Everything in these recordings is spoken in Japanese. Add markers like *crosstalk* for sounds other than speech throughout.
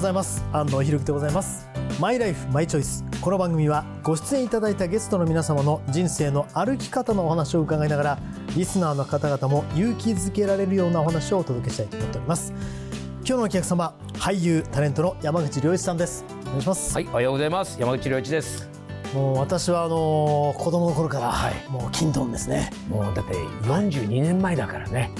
ございます。安藤ひろきでございます。マイライフマイチョイス。この番組はご出演いただいたゲストの皆様の人生の歩き方のお話を伺いながらリスナーの方々も勇気づけられるようなお話をお届けしたいと思っております。今日のお客様俳優タレントの山口良一さんです。お願いします。はい、おはようございます。山口良一です。もう私はあの子供の頃から、はい。もう金ドンですね。もうだって42年前だからね。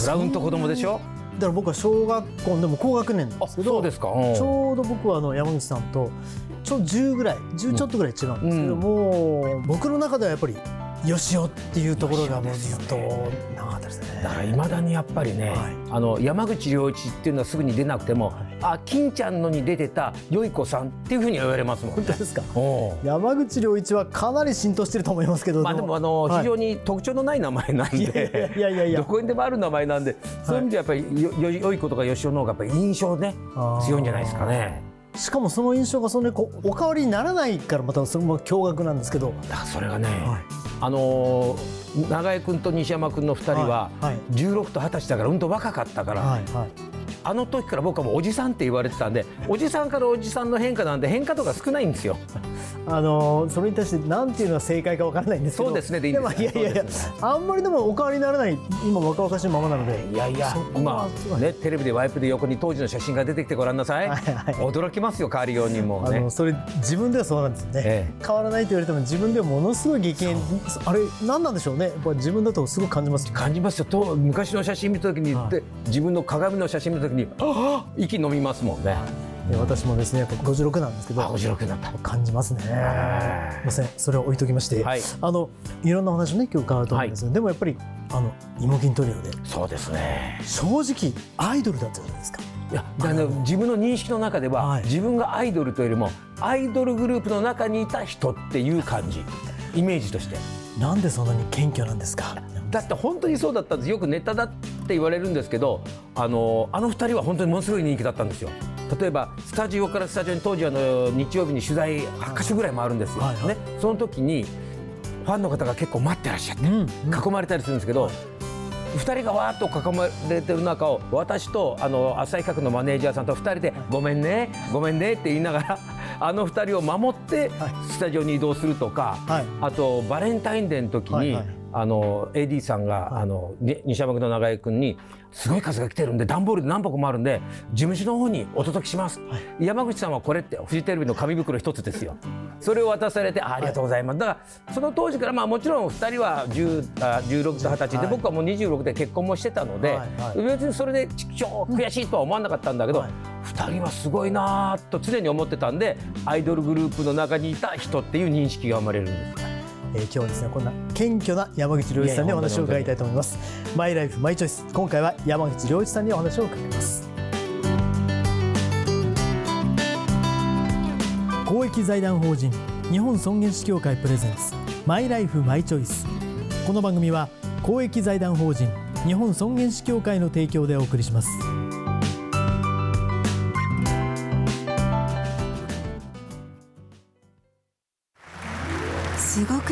ブラウンと子供でしょ？だから僕は小学校でも高学年なんですけどそうですか。うん。ちょうど僕はあの山口さんとちょうど10ぐらい10ちょっとぐらい違うんですけど、うん。もう僕の中ではやっぱりよしおっていうところがもうずっと長かったですね。だから未だにやっぱりね、はい。あの山口良一っていうのはすぐに出なくても、はいあ金ちゃんのに出てたよい子さんっていうふうに言われますもんね。本当ですか？山口良一はかなり浸透してると思いますけど。まあでもあの、はい。非常に特徴のない名前なんで。やいやいやいやどこにでもある名前なんで、そういう意味ではやっぱりよよよい子とかよしおの方がやっぱり印象ね強いんじゃないですかね。しかもその印象がそんなにこうお変わりにならないからまたそれも驚愕なんですけど、それがね、はい。あのー長江君と西山君の2人ははい。はい。16と20歳だからうんと若かったから、はいはい、あの時から僕はもうおじさんって言われてたんで *laughs* おじさんからおじさんの変化なんで変化とか少ないんですよ。*laughs* あのーそれに対してなんていうのが正解かわからないんですけど。そうですねでいいんです。もいやいやいやそうですあんまりでもお変わりにならない今若々しいままなので。いやいやそこ今はすごいねテレビでワイプで横に当時の写真が出てきてごらんなさい、はいはい。驚きますよ変わりようにもね。あの。それ自分ではそうなんですよね、え変わらないと言われても自分ではものすごい激変あれ何なんでしょうね。やっぱ自分だとすごく感じます感じますよ。と昔の写真見た時に、はい。で自分の鏡の写真見た時にああ息飲みますもんね。で私もですねやっぱ56なんですけどあ56になった。感じますね。すいませんそれを置いときまして、はい。あのいろんなお話をね今日伺うと思うんですけど、でもやっぱりあの芋筋トリオでそうですね。正直アイドルだったじゃないですか。いやだから自分の認識の中では、はい。自分がアイドルというよりもアイドルグループの中にいた人っていう感じ。イメージとして。なんでそんなに謙虚なんですかだって本当にそうだったんです。よくネタだって言われるんですけどあのあの二人は本当にものすごい人気だったんですよ。例えばスタジオからスタジオに当時あの日曜日に取材8か所ぐらい回るんですよ、はいはい。ね、その時にファンの方が結構待ってらっしゃって、うん囲まれたりするんですけど、2人がわーっと囲まれてる中を私とあの浅井企画のマネージャーさんと2人で「ごめんねごめんね」って言いながら *laughs* あの2人を守ってはい。スタジオに移動するとか、はい。あとバレンタインデーの時に、はいはいあの AD さんが、はい。あのに西山君の長井君に「すごい数が来てるんで段ボールで何箱もあるんで事務所の方にお届けします」山口さんはこれってフジテレビの紙袋一つですよ。それを渡されてあありがとうございます、だからその当時からまあもちろん2人は10あ16と20歳で、はい。僕はもう26で結婚もしてたので、別にそれで超悔しいとは思わなかったんだけど、はい。2人はすごいなと常に思ってたんでアイドルグループの中にいた人っていう認識が生まれるんです。えー今日はですねこんな謙虚な山口良一さんにお話を伺いたいと思います。マイライフマイチョイス今回は山口良一さんにお話を伺います。公益財団法人日本尊厳死協会プレゼンツ。マイライフマイチョイスこの番組は公益財団法人日本尊厳死協会の提供でお送りします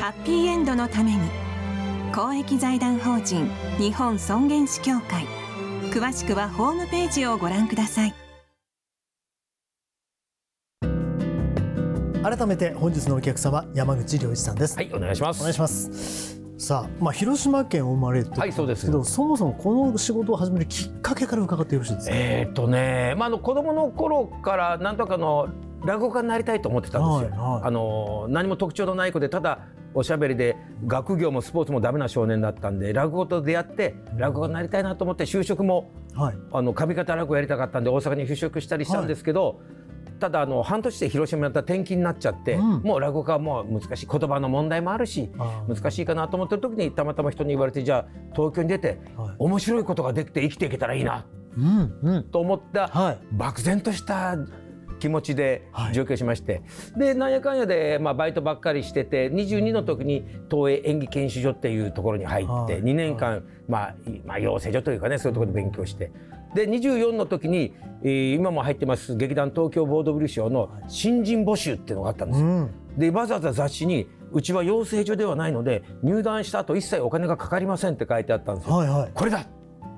ハッピーエンドのために公益財団法人日本尊厳死協会詳しくはホームページをご覧ください。改めて本日のお客様山口良一さんです、はいお願いします。お願いします。さあ、まあ、広島県お生まれとはいそうです。けどそもそもこの仕事を始めるきっかけから伺ってよろしいですか、えーっとね、まあ、あの子供の頃からなんとかの落語家になりたいと思ってたんですよ。はいはい。あの何も特徴のない子でただおしゃべりで学業もスポーツもダメな少年だったんで落語と出会って落語家になりたいなと思って就職もはい。あの上方落語やりたかったんで大阪に就職したりしたんですけど、ただあの半年で広島になったら転勤になっちゃって、うん。もう落語家はもう難しい言葉の問題もあるし難しいかなと思ってる時にたまたま人に言われてじゃあ東京に出てはい。面白いことができて生きていけたらいいなうんうん。と思ったはい。漠然とした気持ちではい。上京しまして、でなんやかんやで、まあ、バイトばっかりしてて22の時に東映演技研修所っていうところに入って、はい。2年間、まあいまあ、養成所というかねそういうところで勉強して。で24の時に、えー今も入ってます劇団東京ボードブリ賞の新人募集っていうのがあったんですよ。うん。でわざわざ雑誌にうちは養成所ではないので入団した後一切お金がかかりませんって書いてあったんですよ。はいはい。これだ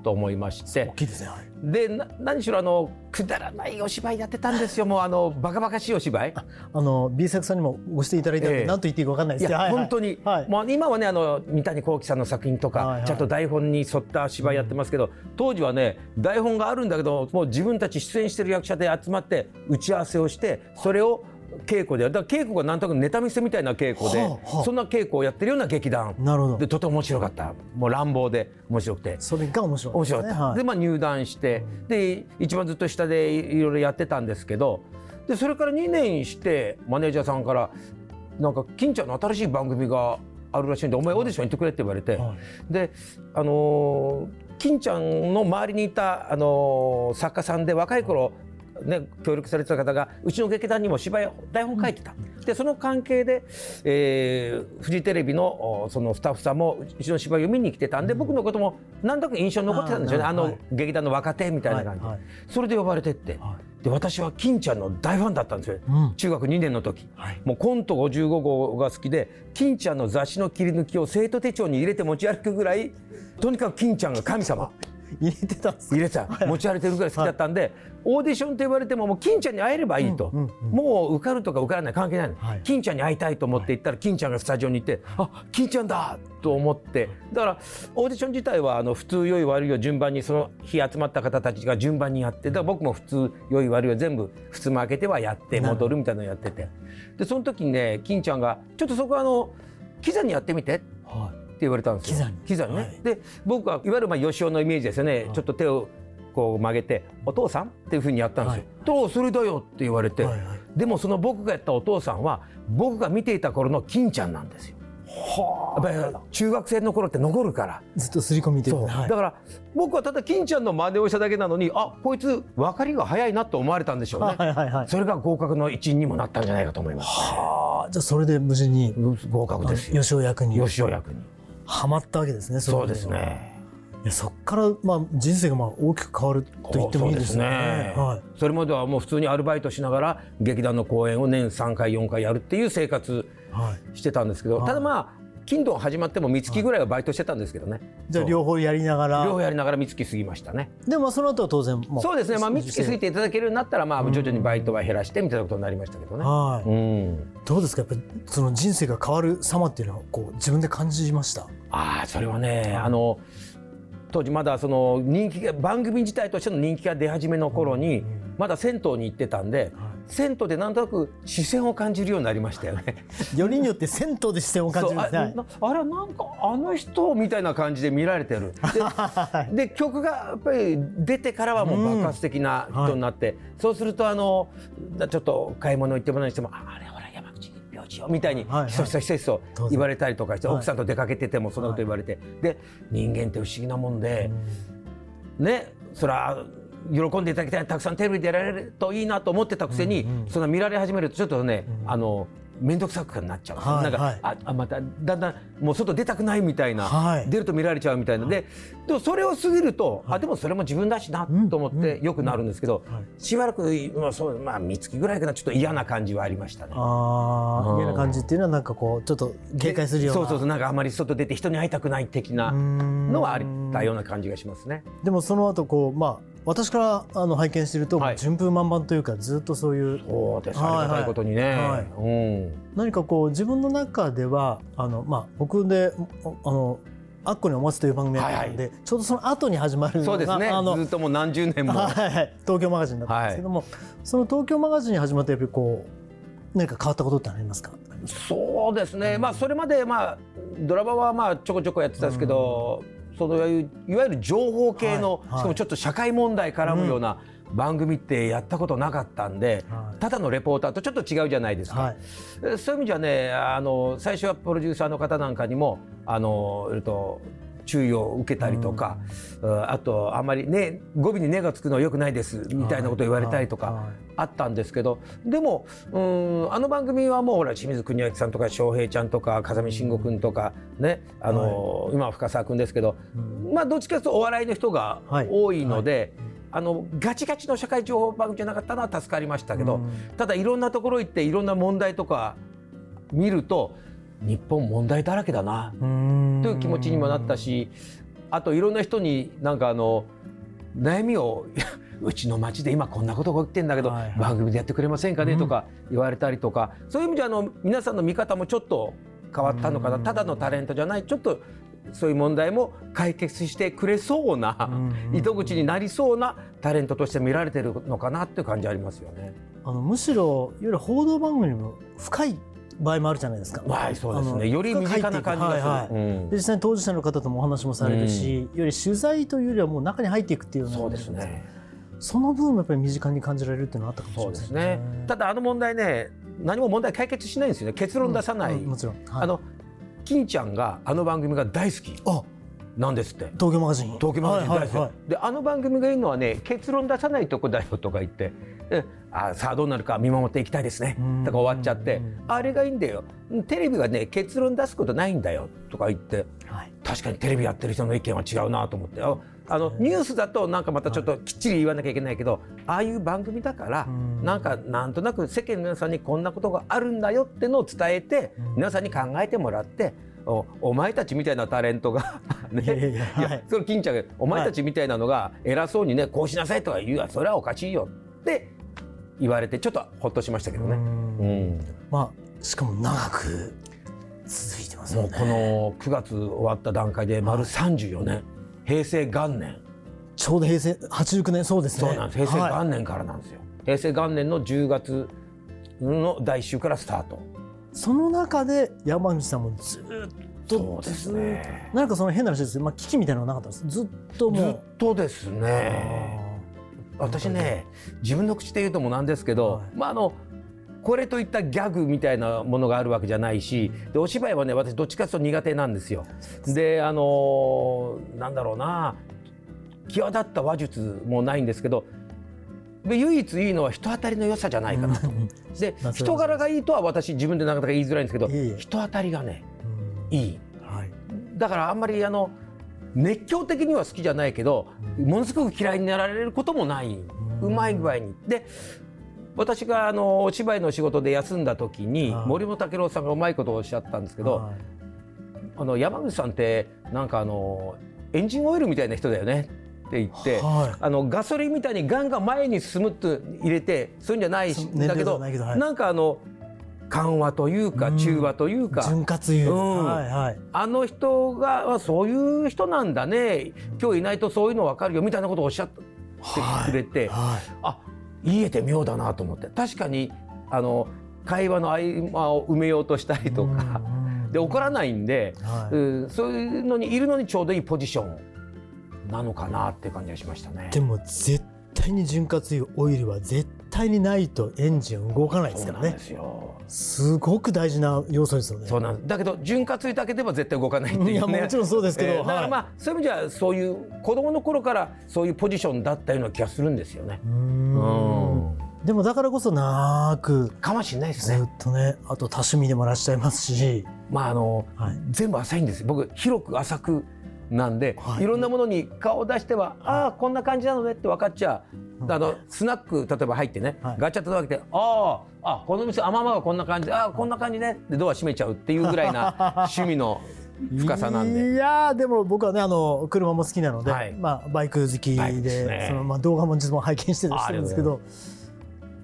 と思いまして。大きいですねはいでな何しろあのくだらないお芝居やってたんですよ。もうあのバカバカしいお芝居。あの B 作さんにもご指摘いただいたのでええ。何と言っていいか分かんないです。いや、はいはい。本当に、はい。もう今はねあの三谷幸喜さんの作品とか、はいはい。ちゃんと台本に沿った芝居やってますけど、当時はね台本があるんだけどもう自分たち出演してる役者で集まって打ち合わせをしてそれを稽古でだから稽古がなんとなくネタ見せみたいな稽古で、はあはあ。そんな稽古をやってるような劇団なるほど。でとても面白かった。もう乱暴で面白くて。それが面白かった面白かった、はい。でまあ入団してで一番ずっと下でいろいろやってたんですけどでそれから2年してマネージャーさんから「なんか金ちゃんの新しい番組があるらしいんでお前オーディション行ってくれ」って言われて、はい。であのー金ちゃんの周りにいた、あのー作家さんで若い頃ね、協力されてた方がうちの劇団にも芝居台本書いてた、でその関係で、えーフジテレビのおそのスタッフさんもうちの芝居を見に来てたんで、僕のことも何となく印象に残ってたんですよね。あの、劇団の若手みたいな感じで、はい。はいそれで呼ばれてって、はで私は金ちゃんの大ファンだったんですよ、うん。中学2年の時。はい。もうコント55号が好きで金ちゃんの雑誌の切り抜きを生徒手帳に入れて持ち歩くぐらいとにかく金ちゃんが神様入れてたんです。入れてた持ち歩いてるぐらい好きだったんで、オーディションって言われてももう金ちゃんに会えればいいと、うんうんうん。もう受かるとか受からない関係ない。の、はい金ちゃんに会いたいと思って行ったら金ちゃんがスタジオに行って、あ金ちゃんだと思って。だからオーディション自体はあの普通良い悪いを順番にその日集まった方たちが順番にやってだから僕も普通良い悪いを全部普通も開けてはやって戻るみたいなのをやってて。でその時にね金ちゃんが「ちょっとそこあのキザにやってみて」はい言われたんですよ。にね。はいで僕はいわゆるまあ吉尾のイメージですよね、はいちょっと手をこう曲げて「お父さん?」っていうふうにやったんですよ。とそれだよって言われて、はいはいでもその僕がやったお父さんは僕が見ていた頃の金ちゃんなんですよ。やっぱり中学生の頃って残るから。ずっと刷り込みというそうかはいだから僕はただ金ちゃんの真似をしただけなのにあこいつ分かりが早いなと思われたんでしょうね。はいはいはいそれが合格の一因にもなったんじゃないかと思います。はあじゃあそれで無事に合格ですよ。吉尾役に吉尾役に。はまったわけですねそうですね。いやそこからまあ人生がまあ大きく変わると言ってもいいですね。ね。はい。それまではもう普通にアルバイトしながら劇団の公演を年3回4回やるっていう生活はい。してたんですけどはい。ただまあ金土始まっても三月ぐらいはバイトしてたんですけどね。じゃあ両方やりながら。両方やりながら三月過ぎましたね。でもその後は当然もそうですね。まあ三月過ぎていただけるようになったらまあ徐々にバイトは減らしてみたいなことになりましたけどね。はい。うん。どうですか？やっぱりその人生が変わる様っていうのはこう自分で感じました？ああそれはねあの当時まだその人気が番組自体としての人気が出始めの頃にまだ銭湯に行ってたんで銭湯でなんとなく視線を感じるようになりましたよね。*laughs* よりによって銭湯で視点を感じるあなあれなんかあの人みたいな感じで見られてる。で *laughs* で曲がやっぱり出てからはもう爆発的な人になって、そうするとあのちょっと買い物行ってもらいにしてもああれほら山口病地よみたいにはいはい。ひそひそひそひそ言われたりとかして、はい。奥さんと出かけててもそんなこと言われて、で人間って不思議なもんで、ねそれは喜んでいただきたいたくさんテレビでやられるといいなと思ってたくせに、そんな見られ始めるとちょっとね、あの面倒くさくなっちゃう、はいなんか、はい。ああまただんだんもう外出たくないみたいな、はい。出ると見られちゃうみたいなででもそれを過ぎると、あでもそれも自分だしなと思ってよくなるんですけど、しばらく、まあそうまあ、三月ぐらいかなちょっと嫌な感じはありましたね。うん。ああ嫌な感じっていうのはなんかこうちょっと警戒するような。そうそうそうなんかあまり外出て人に会いたくない的なのはあったような感じがしますね。でもその後こうまあ私からあの拝見してると、はい。順風満帆というかずっとそういうそうですはいありがたいことにね。はい。うん。何かこう自分の中ではあのまあ僕でおあの「アッコにお待ち」という番組やってたんで、ちょうどその後に始まるのがそうですね。あのずっともう何十年も。はいはい東京マガジンだったんですけども、その東京マガジンに始まってやっぱりこう何か変わったことってありますか？そうですね、まあそれまでまあドラマはまあちょこちょこやってたんですけど、そのいわゆる情報系の、はいはい。しかもちょっと社会問題絡むような番組ってやったことなかったんで、はい。ただのレポーターとちょっと違うじゃないですか。はい。えそういう意味じゃねあの最初はプロデューサーの方なんかにもあのえっと注意を受けたりとか、うんあとあんまりね語尾に「ね」がつくのはよくないですみたいなことを言われたりとかはいはいあったんですけどでもうんあの番組はもうほら清水国明さんとか翔平ちゃんとか風見慎吾君とかねあの、今は深澤君ですけど、まあどっちかというとお笑いの人がはい。多いので。あのガチガチの社会情報番組じゃなかったのは助かりましたけど、うん。ただいろんなところ行っていろんな問題とか見ると日本問題だらけだな。うん。という気持ちにもなったしあといろんな人になんかあの悩みを *laughs* うちの町で今こんなことが起きてんだけど、はいはい。番組でやってくれませんかね？とか言われたりとか、そういう意味であの皆さんの見方もちょっと変わったのかな、うん。ただのタレントじゃないちょっとそういう問題も解決してくれそうな、うん。糸口になりそうなタレントとして見られてるのかなっていう感じありますよね。あのむしろいわゆる報道番組にも深い場合もあるじゃないですか。はい、そうですね。より身近な感じがする。はいはいうんで実際に当事者の方ともお話もされるし、より取材というよりはもう中に入っていくっていうようなそうですね。その分もやっぱり身近に感じられるっていうのはあったかもしれそうませんですね。ただあの問題ね、何も問題解決しないんですよね。結論出さない。うんもちろん、はいあの金ちゃんがあの番組が大好きあなんですって。東京マガジン東京マガジン大好き、はいはいはいであの番組がいいのはね結論出さないとこだよとか言ってであさあどうなるか見守っていきたいですね。うん。とか終わっちゃってうん。あれがいいんだよ。テレビがね結論出すことないんだよ。とか言って。はい。確かにテレビやってる人の意見は違うなと思って。ああのニュースだとなんかまたちょっときっちり言わなきゃいけないけどああいう番組だからうん。なんかなんとなく世間の皆さんにこんなことがあるんだよってのを伝えてうん。皆さんに考えてもらっておお前たちみたいなタレントがね *laughs* いやいやはい。やそれ金ちゃんがお前たちみたいなのが偉そうにねこうしなさいとか言うわ。それはおかしいよ。って言われてちょっとほっとしましたけどね。うん。うん。まあしかも長く続いてますよね。もうこの9月終わった段階で丸34年。平成元年。ちょうど平成89年そうですね。そうなんです。平成はい元年からなんですよ。平成元年の10月の第1週からスタート。その中で山口さんもずっとそうですね。なんかその変な話ですけど、まあ、危機みたいなのはなかったんです。ずっともずっうとですね。私ね自分の口で言うともなんですけど、はい。まああのこれといったギャグみたいなものがあるわけじゃないしでお芝居はね私どっちかというと苦手なんですよ。であのなんだろうな際立った話術もないんですけどで唯一いいのは人当たりの良さじゃないかなと。*laughs* でまあ人柄がいいとは私自分でなかなか言いづらいんですけど人当たりがねうん。いい。だからあんまりあの熱狂的には好きじゃないけどものすごく嫌いになられることもない、うまい具合に。で私があのお芝居の仕事で休んだ時にはい。森本武郎さんがうまいことをおっしゃったんですけど、はい。あの山口さんってなんかあのエンジンオイルみたいな人だよね。って言って。はあのガソリンみたいにガンガン前に進むって入れてそういうんじゃないしそう燃料でだけどはないけどはいなんかあの緩和というかうん。中和というい、か。潤滑油、うん。はいはい。あの人があそういう人なんだね。今日いないとそういうの分かるよみたいなことをおっしゃってくれて、はい。あ言えて妙だなと思って。確かにあの会話の合間を埋めようとしたりとか、で怒らないんで、はい。うんそういうのにいるのにちょうどいいポジションなのかなって感じがしましたね。でも絶対に潤滑油オイルは絶対にないとエンジン動かないですからね。そうなんですよ。すごく大事な要素ですよね。そうなんです。だけど潤滑油だけでは絶対動かないっていうね。いやもちろんそうですけどえーだからはい。まあ、そういう意味じゃそういう子供の頃からそういうポジションだったような気がするんですよね。うーん。でもだからこそ長くかもしれないですずっね。とねあと多趣味でもらっしゃいますし、まああの、はい。全部浅いんです。僕広く浅くなんで、はい。い、ろんなものに顔を出しては、ああこんな感じなのねって分かっちゃう、あのスナック例えば入ってね、はい。ガチャッと開けてあああこの店あままがこんな感じああこんな感じねってドア閉めちゃうっていうぐらいな *laughs* 趣味の深さなんで。いやーでも僕はねあの車も好きなので、はい。まあ、バイク好きでね。そのまあ、動画も実も拝見してたりしてるんですけど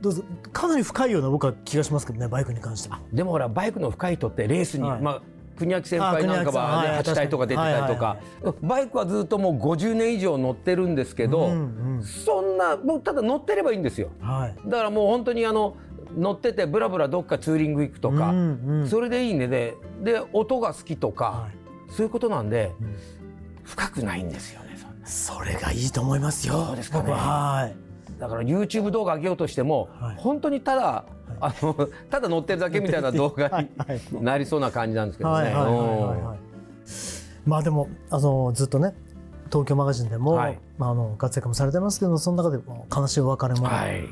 どうぞかなり深いような僕は気がしますけどねバイクに関しても。でもほらバイクの深い人ってレースに、はい。まあ国明先輩なんかは、ねあ国明さんはい8体とか出てたりとか、バイクはずっともう50年以上乗ってるんですけど、うんそんなもうただ乗ってればいいんですよ。だからもう本当にあの乗っててブラブラどっかツーリング行くとか、それでいいね。でで音が好きとか、はい。そういうことなんで、うん。深くないんですよねそれがいいと思いますよ。そうですかね。はいだから YouTube 動画上げようとしても、はい。本当にただ、あのただ乗ってるだけみたいな動画にはいはい。なりそうな感じなんですけどね。まあでもあのずっとね東京マガジンでも、はい。まあ、あの活躍もされてますけどその中でも悲しいお別れも、はい。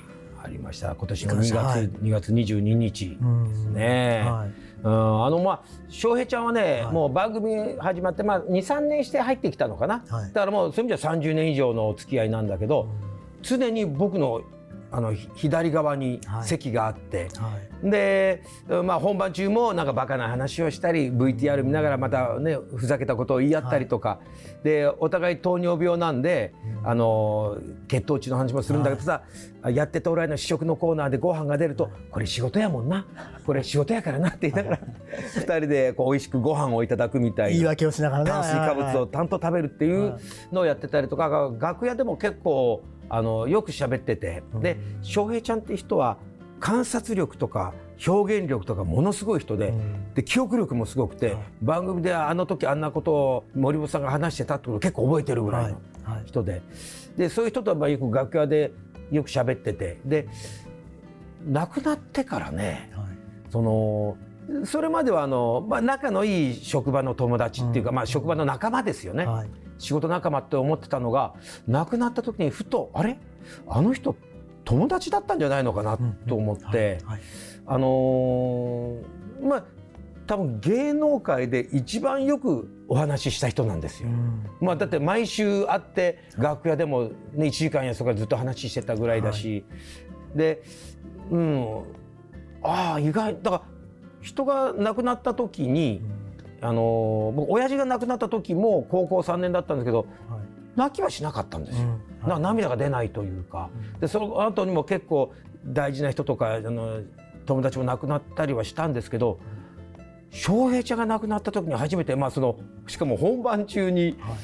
ありました。今年の2月、いかがでし2月22日うんですね。はい。うん。あのまあ翔平ちゃんはね、はい。もう番組始まってまあ23年して入ってきたのかな、はい。だからもうそういう意味では30年以上のお付き合いなんだけど、常に僕のあのひ左側にはい。席があって、はい。で、まあ、本番中もなんかバカな話をしたり VTR 見ながらまたねふざけたことを言い合ったりとか、でお互い糖尿病なんで、あの血糖値の話もするんだけどさ、やってておられの試食のコーナーでご飯が出ると、これ仕事やもんな。これ仕事やからなって言いながら二人でこう美味しくご飯をいただくみたいな。言い訳をしながらね炭水化物をはいたんと食べるっていうのをやってたりとか、楽屋でも結構あのよく喋ってて、で翔平ちゃんって人は観察力とか表現力とかものすごい人で,、ん。で記憶力もすごくて、はい。番組であの時あんなことを森本さんが話してたってことを結構覚えてるぐらいのはい。はい。人で,、でそういう人とはまあよく楽屋でよく喋ってて。で亡くなってからねはい。そのそれまではあの、まあ、仲のいい職場の友達っていうか、まあ、職場の仲間ですよね、はい。仕事仲間って思ってたのが亡くなった時にふとあれ？あの人友達だったんじゃないのかなと思って、はい。はい。あのーまあ多分芸能界で一番よくお話しした人なんですよ。うん。まあ、だって毎週会って楽屋でも、ね、1時間やそこからずっと話してたぐらいだし、でうん。ああ意外。だから人が亡くなった時に、あのー僕親父が亡くなった時も高校3年だったんですけどはい。泣きはしなかったんですよ。うん。な涙が出ないというか、でその後にも結構大事な人とかあの友達も亡くなったりはしたんですけど翔平ちゃんが亡くなった時に初めて、まあ、そのしかも本番中にはい。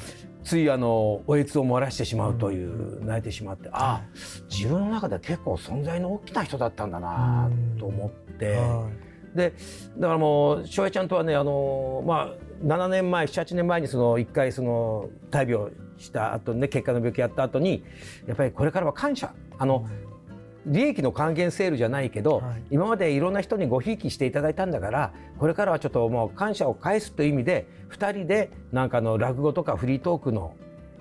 ついあのおえつを漏らしてしまうという、泣いてしまってああ自分の中では結構存在の大きな人だったんだなと思って。はでだからもう翔平ちゃんとはねあの、まあ、7年前78年前にその1回その大病した後ね結果の病気やった後にやっぱりこれからは感謝。あの、利益の還元セールじゃないけど、はい。今までいろんな人にごひいきしていただいたんだからこれからはちょっともう感謝を返すという意味で2人でなんかあの落語とかフリートークの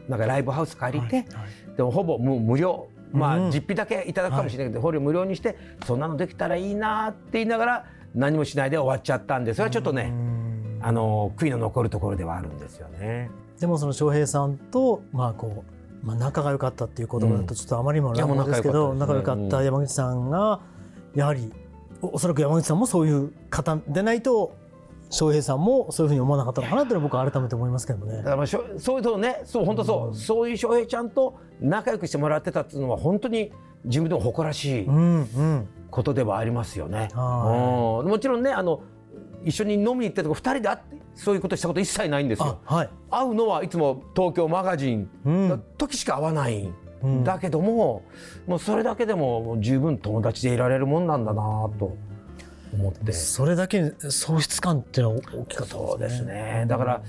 なんかライブハウス借りて、はいはい。でもほぼもう無料。まあ、うん。実費だけいただくかもしれないけど、ほぼ無料にしてそんなのできたらいいなって言いながら何もしないで終わっちゃったんでそれはちょっとね、うん。あの悔いの残るところではあるんですよね。でもその翔平さんとまあこう、まあ、仲が良かったっていう言葉だとちょっとあまりにも乱暴ですけど、もう仲仲良かった山口さんがやはりおおそらく山口さんもそういう方でないと翔平さんもそういうふうに思わなかったのかなっていうのは僕は改めて思いますけどね。だ。からまあしょそういうとねそう本当そう、そういう翔平ちゃんと仲良くしてもらってたっていうのは本当に自分でも誇らしい。うんうんことではありますよね。はうんもちろんねあの一緒に飲みに行ってとか2人で会ってそういうことしたこと一切ないんですよあ。はい、会うのはいつも東京マガジンう時しか会わないうんだけども、もうそれだけでも十分友達でいられるもんなんだなと思って。それだけに喪失感っていうのは大きかったそうですね。だから、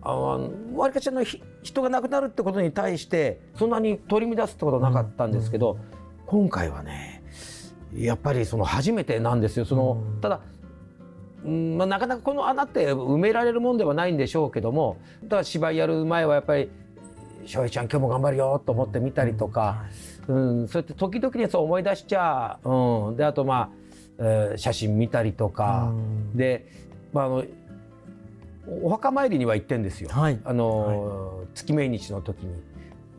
あのわりかしあのひ人が亡くなるってことに対してそんなに取り乱すってことはなかったんですけど、今回はねやっぱりその初めてなんですよ。その、うん。ただうんまあ、なかなかこの穴って埋められるもんではないんでしょうけどもただ芝居やる前はやっぱり「翔平ちゃん今日も頑張るよ」と思って見たりとか、うん、そうやって時々にそう思い出しちゃう、うん、であとまあ、えー写真見たりとか、うん。で、まあ、あのお墓参りには行ってんですよ、はい。あの月命日の時に。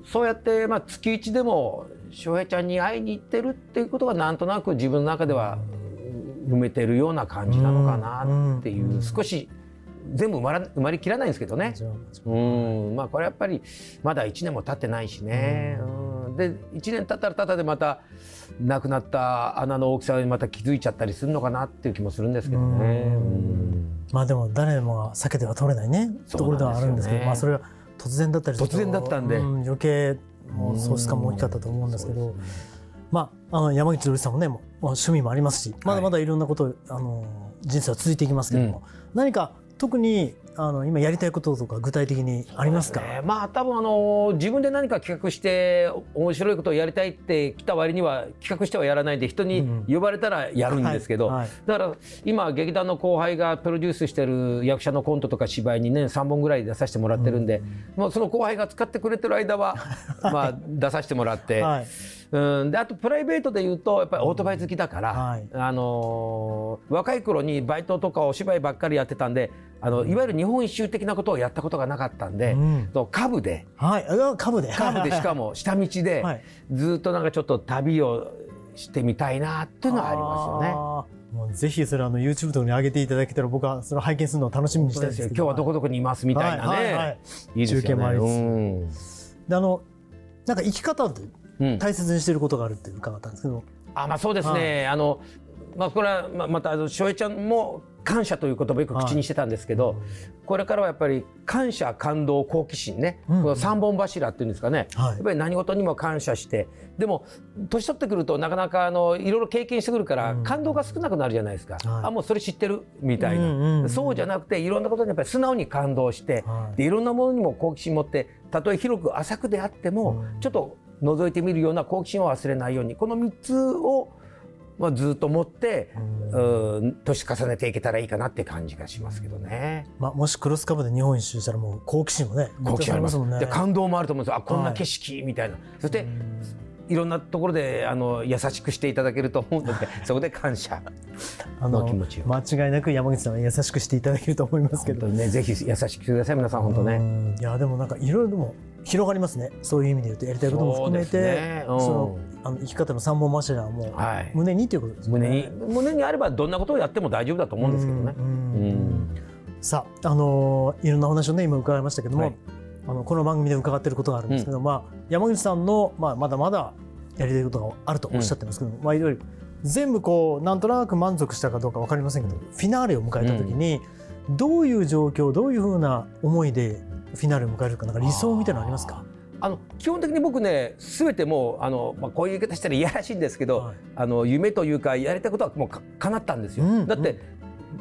そうやって、まあ、月一でも翔平ちゃんに会いに行ってるっていうことがなんとなく自分の中では埋めてるような感じなのかなっていう、うん。少し全部埋まら埋まりきらないんですけどね。うん。まあこれやっぱりまだ1年も経ってないしね、うん、で1年経ったらただでまたなくなった穴の大きさにまた気づいちゃったりするのかなっていう気もするんですけどね。まあでも誰もが避けては通れないね。ところではあるんですけどまあそれは突然だったりすると突然だったんで。うん余計喪失感も大きかったと思うんですけど、まああの山口瑠さんもねも趣味もありますしまだまだい。ろんなこと、あの人生は続いていきますけども、何か特にあの今やりたいこととか具体的にありますか？ね。まあ多分あの自分で何か企画して面白いことをやりたいって来た割には企画してはやらないで人に呼ばれたらやるんですけど、はいはい。だから今劇団の後輩がプロデュースしてる役者のコントとか芝居に年3本ぐらい出させてもらってるんで、もうその後輩が使ってくれてる間は *laughs* まあ出させてもらって。はい。うん、であとプライベートで言うとやっぱりオートバイ好きだから、はい。あのー若い頃にバイトとかお芝居ばっかりやってたんであのいわゆる日本一周的なことをやったことがなかったんで、うん。と株で。はい。あ株で。株でしかも *laughs* 下道で、はい。ずっとなんかちょっと旅をしてみたいなっていうのはありますよね。ぜひそれあの YouTube とかに上げていただけたら僕はそれを拝見するのを楽しみにしたい。ですけど今日はどこどこにいますみたいなね、はいはいはい。いいですよね。中継もありつつうん。であのなんか生き方ってうん。大切にしていることがあるって伺ったんですけど、あまあそうですね、あのまあこれはままたあの翔平ちゃんも感謝という言葉をよく口にしてたんですけど、これからはやっぱり感謝感動好奇心ね、うん。この三本柱っていうんですかね、はい。やっぱり何事にも感謝して。でも年取ってくるとなかなかあのいろいろ経験してくるから、うん。感動が少なくなるじゃないですか、はい。あもうそれ知ってる？みたいな、うんうんうんそうじゃなくていろんなことにやっぱり素直に感動して、はい。でいろんなものにも好奇心持ってたとえ広く浅くであっても、うん。ちょっと覗いてみるような好奇心を忘れないように。この3つを、まあ、ずっと持って、うん、年重ねていけたらいいかなって感じがしますけどね。まあ、もしクロスカブで日本一周したらもう好奇心もね好奇心あります。もんね。で感動もあると思うんです。よあこんはない。景色みたいな、そしていろんなところであの優しくしていただけると思うので *laughs* そこで感謝。あのの気持ちを。間違いなく山口さんは優しくしていただけると思いますけど。ねぜひ優しくしてください皆さん本当ね。うん。いやでもなんかいろいろでも広がりますね。そういう意味で言うとやりたいことも含めてね。うん。そのあの生き方の三本柱はもうはい。胸にということですよね。胸に。胸にあればどんなことをやっても大丈夫だと思うんですけどね。うん。うん。さあ、あのーいろんなお話をね今伺いましたけども、はい。あのこの番組で伺っていることがあるんですけど、まあ、山口さんの、まあ、まだまだやりたいことがあるとおっしゃってますけど、まあ、いろいろ全部こうなんとなく満足したかどうか分かりませんけどフィナーレを迎えた時に、どういう状況どういうふうな思いでフィナーレを迎えるかなんか理想みたいなのありますか？あの基本的に僕ね全てもうあの、まあ、こういう言い方したらいやらしいんですけど、はい。あの夢というかやりたいことはもうか叶ったんですよ。うんだって、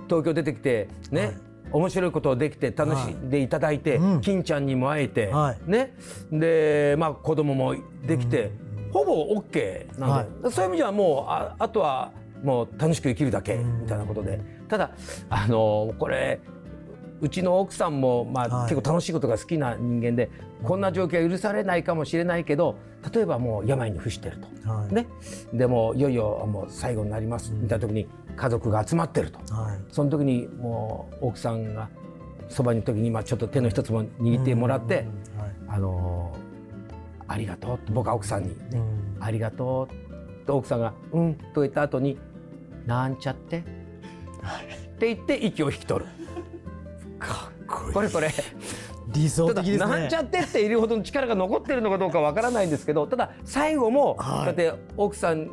東京出てきてね、はい。面白いことをできて楽しんでいただいて、うん。金ちゃんにも会えて、はい。ね。で、まあ、子供もできて、ほぼ OK なんで、そういう意味ではもうああとはもう楽しく生きるだけうん。みたいなことで、ただあのこれうちの奥さんも、まあはい。結構楽しいことが好きな人間でこんな状況は許されないかもしれないけど例えばもう病に伏してると。はい。ね、でもいよいよもう最後になります。みたいな時に家族が集まってると。はい。その時にもう奥さんがそばにいる時にまあちょっと手の一つも握ってもらってうんはい「あのーありがとう」って僕は奥さんにねうん「ありがとう」と奥さんが「うん」と言った後に「なんちゃって」って言って息を引き取る。かっこいい。これこれ。理想的ですね。なんちゃってっているほどの力が残ってるのかどうかわからないんですけどただ最後もはい。だって奥さん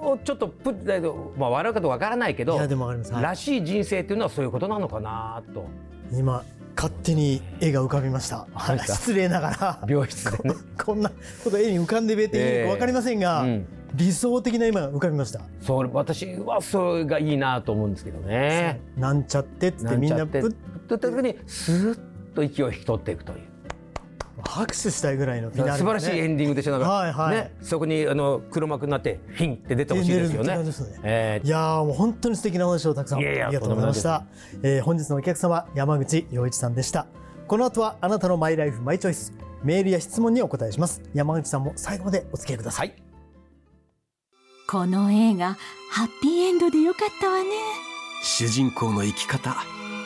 をちょっとプッだけどまあ笑うかどうかわからないけどいやでもわかります、はい。らしい人生っていうのはそういうことなのかなと。今勝手に絵が浮かびました。*laughs* 失礼ながら。病室でね、こんなこと絵に浮かんでべっていいのか分かりませんが、うん、理想的な今浮かびました、そう私はそれがいいなと思うんですけどね。なんちゃってってみんなプッといった時にスーッと息を引き取っていくという。拍手したいぐらいのフィナーレ素晴らしいエンディングでしょなんか、はいはい。ね、そこにあの黒幕になってフィンって出てほしいですよね。ね。えー。いやーもう本当に素敵なお話をたくさんいやいやありがとうございました、えー本日のお客様山口洋一さんでした。この後はあなたのマイライフマイチョイスメールや質問にお答えします。山口さんも最後までお付き合いください、はい。この映画ハッピーエンドでよかったわね。主人公の生き方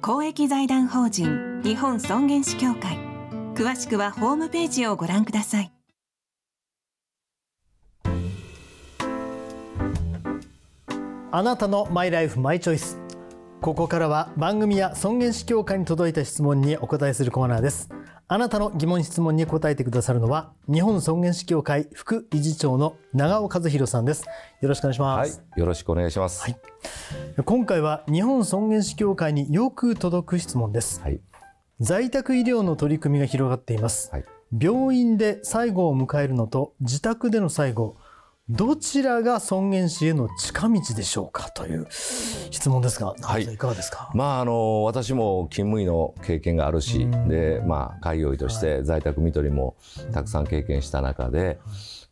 公益財団法人日本尊厳死協会。詳しくはホームページをご覧ください。あなたのマイライフマイチョイス。ここからは番組や尊厳死協会に届いた質問にお答えするコーナーです。あなたの疑問質問に答えてくださるのは日本尊厳死協会副理事長の長尾和弘さんです。よろしくお願いします、はい、よろしくお願いします、はい、今回は日本尊厳死協会によく届く質問です、はい、在宅医療の取り組みが広がっています、はい、病院で最後を迎えるのと自宅での最後どちらが尊厳死への近道でしょうかという質問ですが、はい、いかがですか？まああの私も勤務医の経験があるし、でまあ開業医として在宅看取りもたくさん経験した中で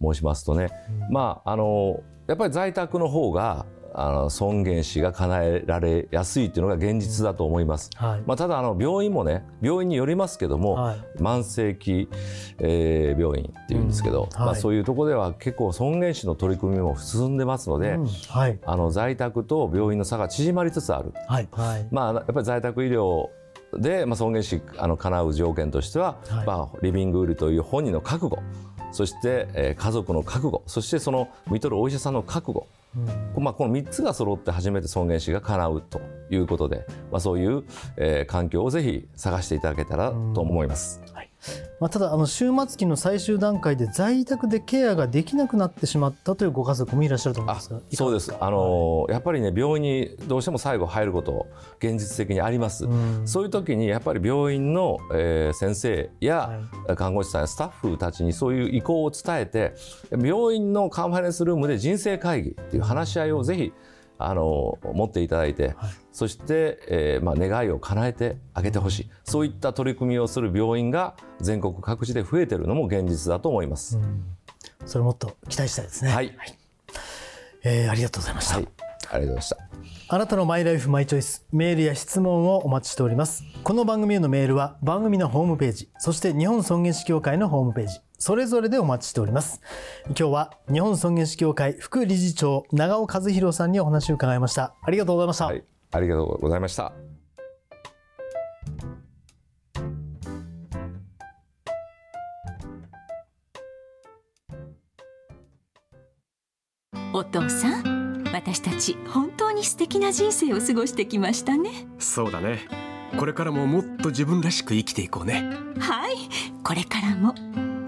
申しますとね、まああのやっぱり在宅の方があの尊厳死が叶えられやすいというのが現実だと思います。はい、まあ、ただあの病院もね病院によりますけども、はい、慢性期、えー、病院っていうんですけど、うん。はい、まあ、そういうところでは結構尊厳死の取り組みも進んでますので、うん、あの在宅と病院の差が縮まりつつある。まあ、やっぱり在宅医療で、まあ、尊厳死あの叶う条件としては、まあ、リビングウールという本人の覚悟そして、えー、家族の覚悟そしてその見とるお医者さんの覚悟うん、まあ、この3つが揃って初めて尊厳死が叶うということで、まあ、そういう、えー、環境をぜひ探していただけたらと思います。はい、まあ、ただあの終末期の最終段階で在宅でケアができなくなってしまったというご家族もいらっしゃると思いますがそうです。あの、はい、やっぱりね病院にどうしても最後入ること現実的にあります、うん、そういう時にやっぱり病院の、えー、先生や看護師さんやスタッフたちにそういう意向を伝えて病院のカンファレンスルームで人生会議っていう話し合いをぜひあの持っていただいて、はい、そして、えーまあ、願いを叶えてあげてほしいそういった取り組みをする病院が全国各地で増えているのも現実だと思います。それもっと期待したいですね。はい、はい、えー、ありがとうございました。はい、ありがとうございました。あなたのマイライフマイチョイスメールや質問をお待ちしておりますこの番組へのメールは番組のホームページそして日本尊厳死協会のホームページそれぞれでお待ちしております。今日は日本尊厳死協会副理事長長尾和弘さんにお話を伺いました。ありがとうございました、はい、ありがとうございました。お父さん私たち本当に素敵な人生を過ごしてきましたね。そうだね。これからももっと自分らしく生きていこうね。はいこれからも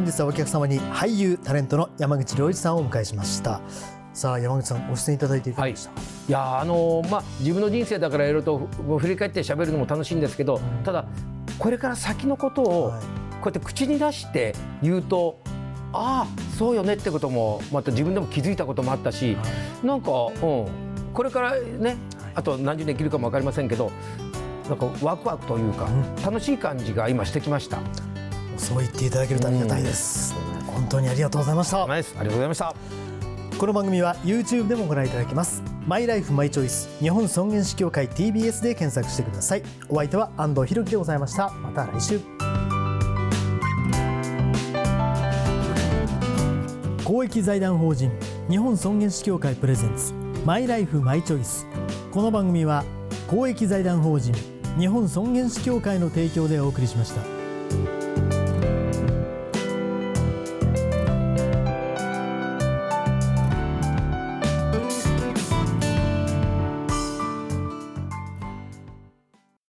本日はお客様に俳優タレントの山口良一さんをお迎えしました。さあ山口さんご出演いただいていかがでした、はい、いやあのまあ自分の人生だからいろいろと振り返って喋るのも楽しいんですけど、うん、ただこれから先のことを、はい。こうやって口に出して言うとああそうよねってこともまた自分でも気づいたこともあったし、なんか、うん、これからねあと何十年生きるかも分かりませんけどなんかワクワクというか、楽しい感じが今してきましたそう言っていただけるとありがたいです、本当にありがとうございました。ありがとうございました。この番組は YouTube でもご覧いただけます。マイライフマイチョイス日本尊厳死協会 TBS で検索してください。お相手は安藤博樹でございました。また来週。公益財団法人日本尊厳死協会プレゼンツ。マイライフマイチョイスこの番組は公益財団法人日本尊厳死協会の提供でお送りしました。